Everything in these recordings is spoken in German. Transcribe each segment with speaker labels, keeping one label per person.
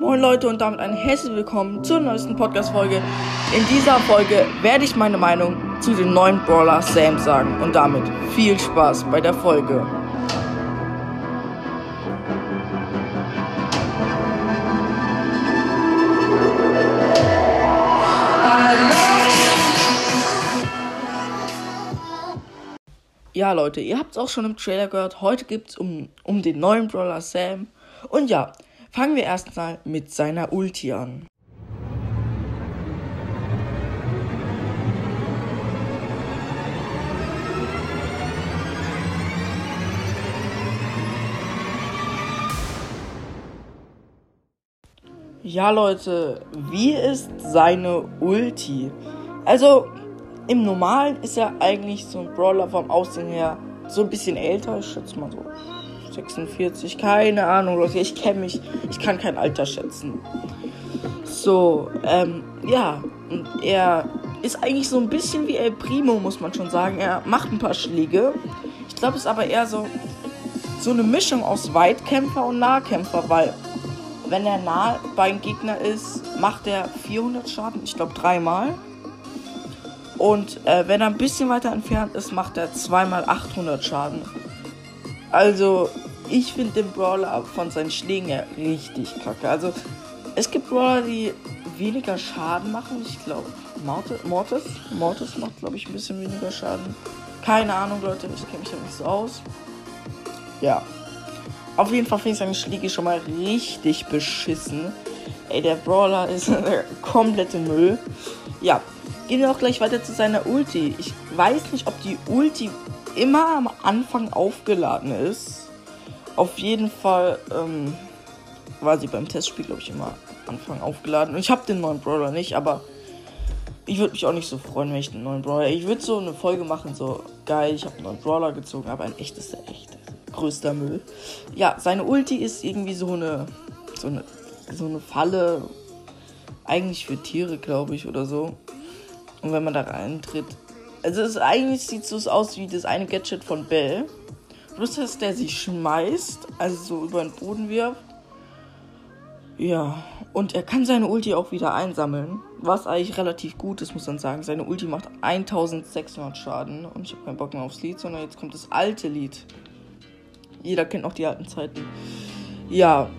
Speaker 1: Moin Leute und damit ein herzlich willkommen zur neuesten Podcast-Folge. In dieser Folge werde ich meine Meinung zu dem neuen Brawler Sam sagen und damit viel Spaß bei der Folge. Ja, Leute, ihr habt es auch schon im Trailer gehört. Heute gibt es um, um den neuen Brawler Sam. Und ja, fangen wir erstmal mit seiner Ulti an. Ja, Leute, wie ist seine Ulti? Also, im Normalen ist er eigentlich so ein Brawler vom Aussehen her so ein bisschen älter. Ich schätze mal so 46, keine Ahnung, Leute. Ich kenne mich, ich kann kein Alter schätzen. So, ähm, ja. Und er ist eigentlich so ein bisschen wie El Primo, muss man schon sagen. Er macht ein paar Schläge. Ich glaube, es ist aber eher so, so eine Mischung aus Weitkämpfer und Nahkämpfer, weil wenn er nah beim Gegner ist, macht er 400 Schaden. Ich glaube, dreimal. Und äh, wenn er ein bisschen weiter entfernt ist, macht er zweimal 800 Schaden. Also, ich finde den Brawler von seinen Schlägen her richtig kacke. Also, es gibt Brawler, die weniger Schaden machen. Ich glaube, Mortis, Mortis macht, glaube ich, ein bisschen weniger Schaden. Keine Ahnung, Leute, ich kenne mich ja nicht so aus. Ja. Auf jeden Fall finde ich seine Schläge schon mal richtig beschissen. Ey, der Brawler ist der komplette Müll. Ja, Gehen wir auch gleich weiter zu seiner Ulti. Ich weiß nicht, ob die Ulti immer am Anfang aufgeladen ist. Auf jeden Fall ähm, war sie beim Testspiel, glaube ich, immer Anfang aufgeladen. Und ich habe den neuen Brawler nicht, aber ich würde mich auch nicht so freuen, wenn ich den neuen Brawler. Ich würde so eine Folge machen, so geil, ich habe einen neuen Brawler gezogen, aber ein echtes, echt größter Müll. Ja, seine Ulti ist irgendwie so eine, so eine, so eine Falle, eigentlich für Tiere, glaube ich, oder so. Und wenn man da reintritt. Also es eigentlich sieht so aus wie das eine Gadget von Bell. Bloß dass der sich schmeißt, also so über den Boden wirft. Ja, und er kann seine Ulti auch wieder einsammeln. Was eigentlich relativ gut ist, muss man sagen. Seine Ulti macht 1600 Schaden. Und ich habe keinen Bock mehr aufs Lied, sondern jetzt kommt das alte Lied. Jeder kennt auch die alten Zeiten. Ja.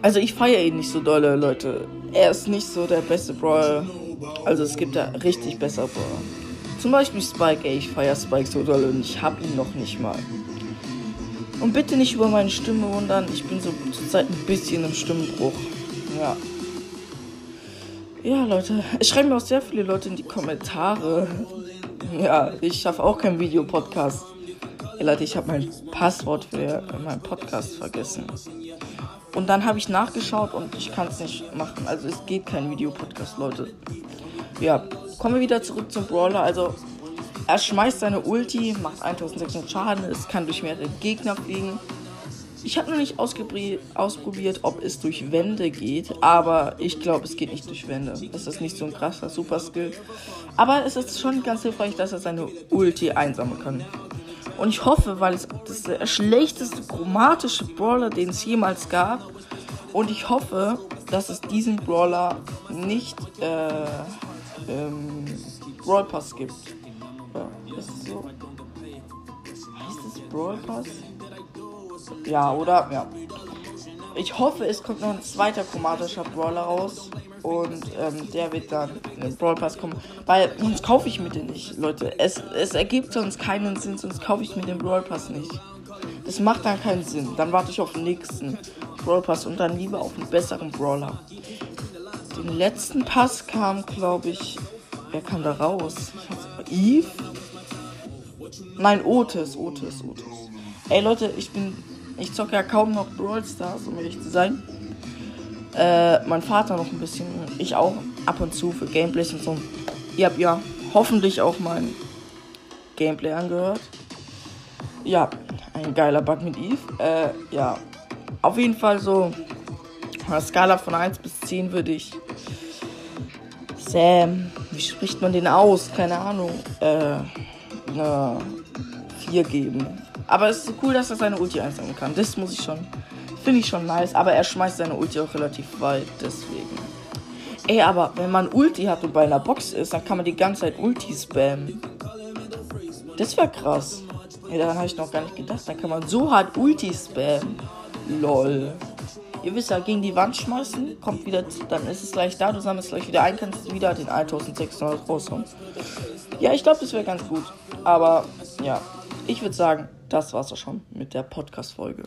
Speaker 1: Also ich feiere ihn nicht so dolle, Leute. Er ist nicht so der beste Brawler also es gibt da richtig bessere Brawler. Zum Beispiel Spike, ey, ich feiere Spike so doll und ich hab ihn noch nicht mal. Und bitte nicht über meine Stimme wundern, ich bin so zurzeit ein bisschen im Stimmbruch. Ja. Ja, Leute, es schreiben mir auch sehr viele Leute in die Kommentare. Ja, ich schaffe auch keinen Videopodcast. Ey, Leute, ich habe mein Passwort für meinen Podcast vergessen. Und dann habe ich nachgeschaut und ich kann es nicht machen. Also es geht kein Videopodcast, Leute. Ja, kommen wir wieder zurück zum Brawler. Also er schmeißt seine Ulti, macht 1600 Schaden, es kann durch mehrere Gegner fliegen. Ich habe noch nicht ausprobiert, ob es durch Wände geht, aber ich glaube, es geht nicht durch Wände. Das ist nicht so ein krasser Super-Skill. Aber es ist schon ganz hilfreich, dass er seine Ulti einsammeln kann. Und ich hoffe, weil es das der schlechteste chromatische Brawler, den es jemals gab. Und ich hoffe, dass es diesen Brawler nicht äh, ähm, Brawl Pass gibt. Ja, ist so? Heißt es Brawl Pass? Ja, oder? Ja. Ich hoffe, es kommt noch ein zweiter chromatischer Brawler raus. Und ähm, der wird dann in den Brawl Pass kommen. Weil sonst kaufe ich mir den nicht, Leute. Es, es ergibt sonst keinen Sinn, sonst kaufe ich mir den Brawl Pass nicht. Das macht dann keinen Sinn. Dann warte ich auf den nächsten Brawl Pass und dann lieber auf einen besseren Brawler. Den letzten Pass kam, glaube ich. Wer kam da raus? Eve? Nein, Otis, Otis, Otis. Ey Leute, ich bin. Ich zocke ja kaum noch Brawl Stars, um ehrlich zu sein. Äh, mein Vater noch ein bisschen. Ich auch ab und zu für Gameplays und so. Ihr habt ja hoffentlich auch mein Gameplay angehört. Ja, ein geiler Bug mit Eve. Äh, ja. Auf jeden Fall so. Auf einer Skala von 1 bis 10 würde ich. Sam. Wie spricht man den aus? Keine Ahnung. Äh. Eine 4 geben. Aber es ist cool, dass er seine Ulti einsammeln kann. Das muss ich schon Finde ich schon nice, aber er schmeißt seine Ulti auch relativ weit, deswegen. Ey, aber wenn man Ulti hat und bei einer Box ist, dann kann man die ganze Zeit Ulti spammen. Das wäre krass. Ja, daran habe ich noch gar nicht gedacht. Dann kann man so hart Ulti spammen. Lol. Ihr wisst ja, gegen die Wand schmeißen, kommt wieder, dann ist es gleich da, du sammelst gleich wieder ein, kannst wieder den 1600 raushauen. Ja, ich glaube, das wäre ganz gut. Aber ja, ich würde sagen, das war's auch schon mit der Podcast-Folge.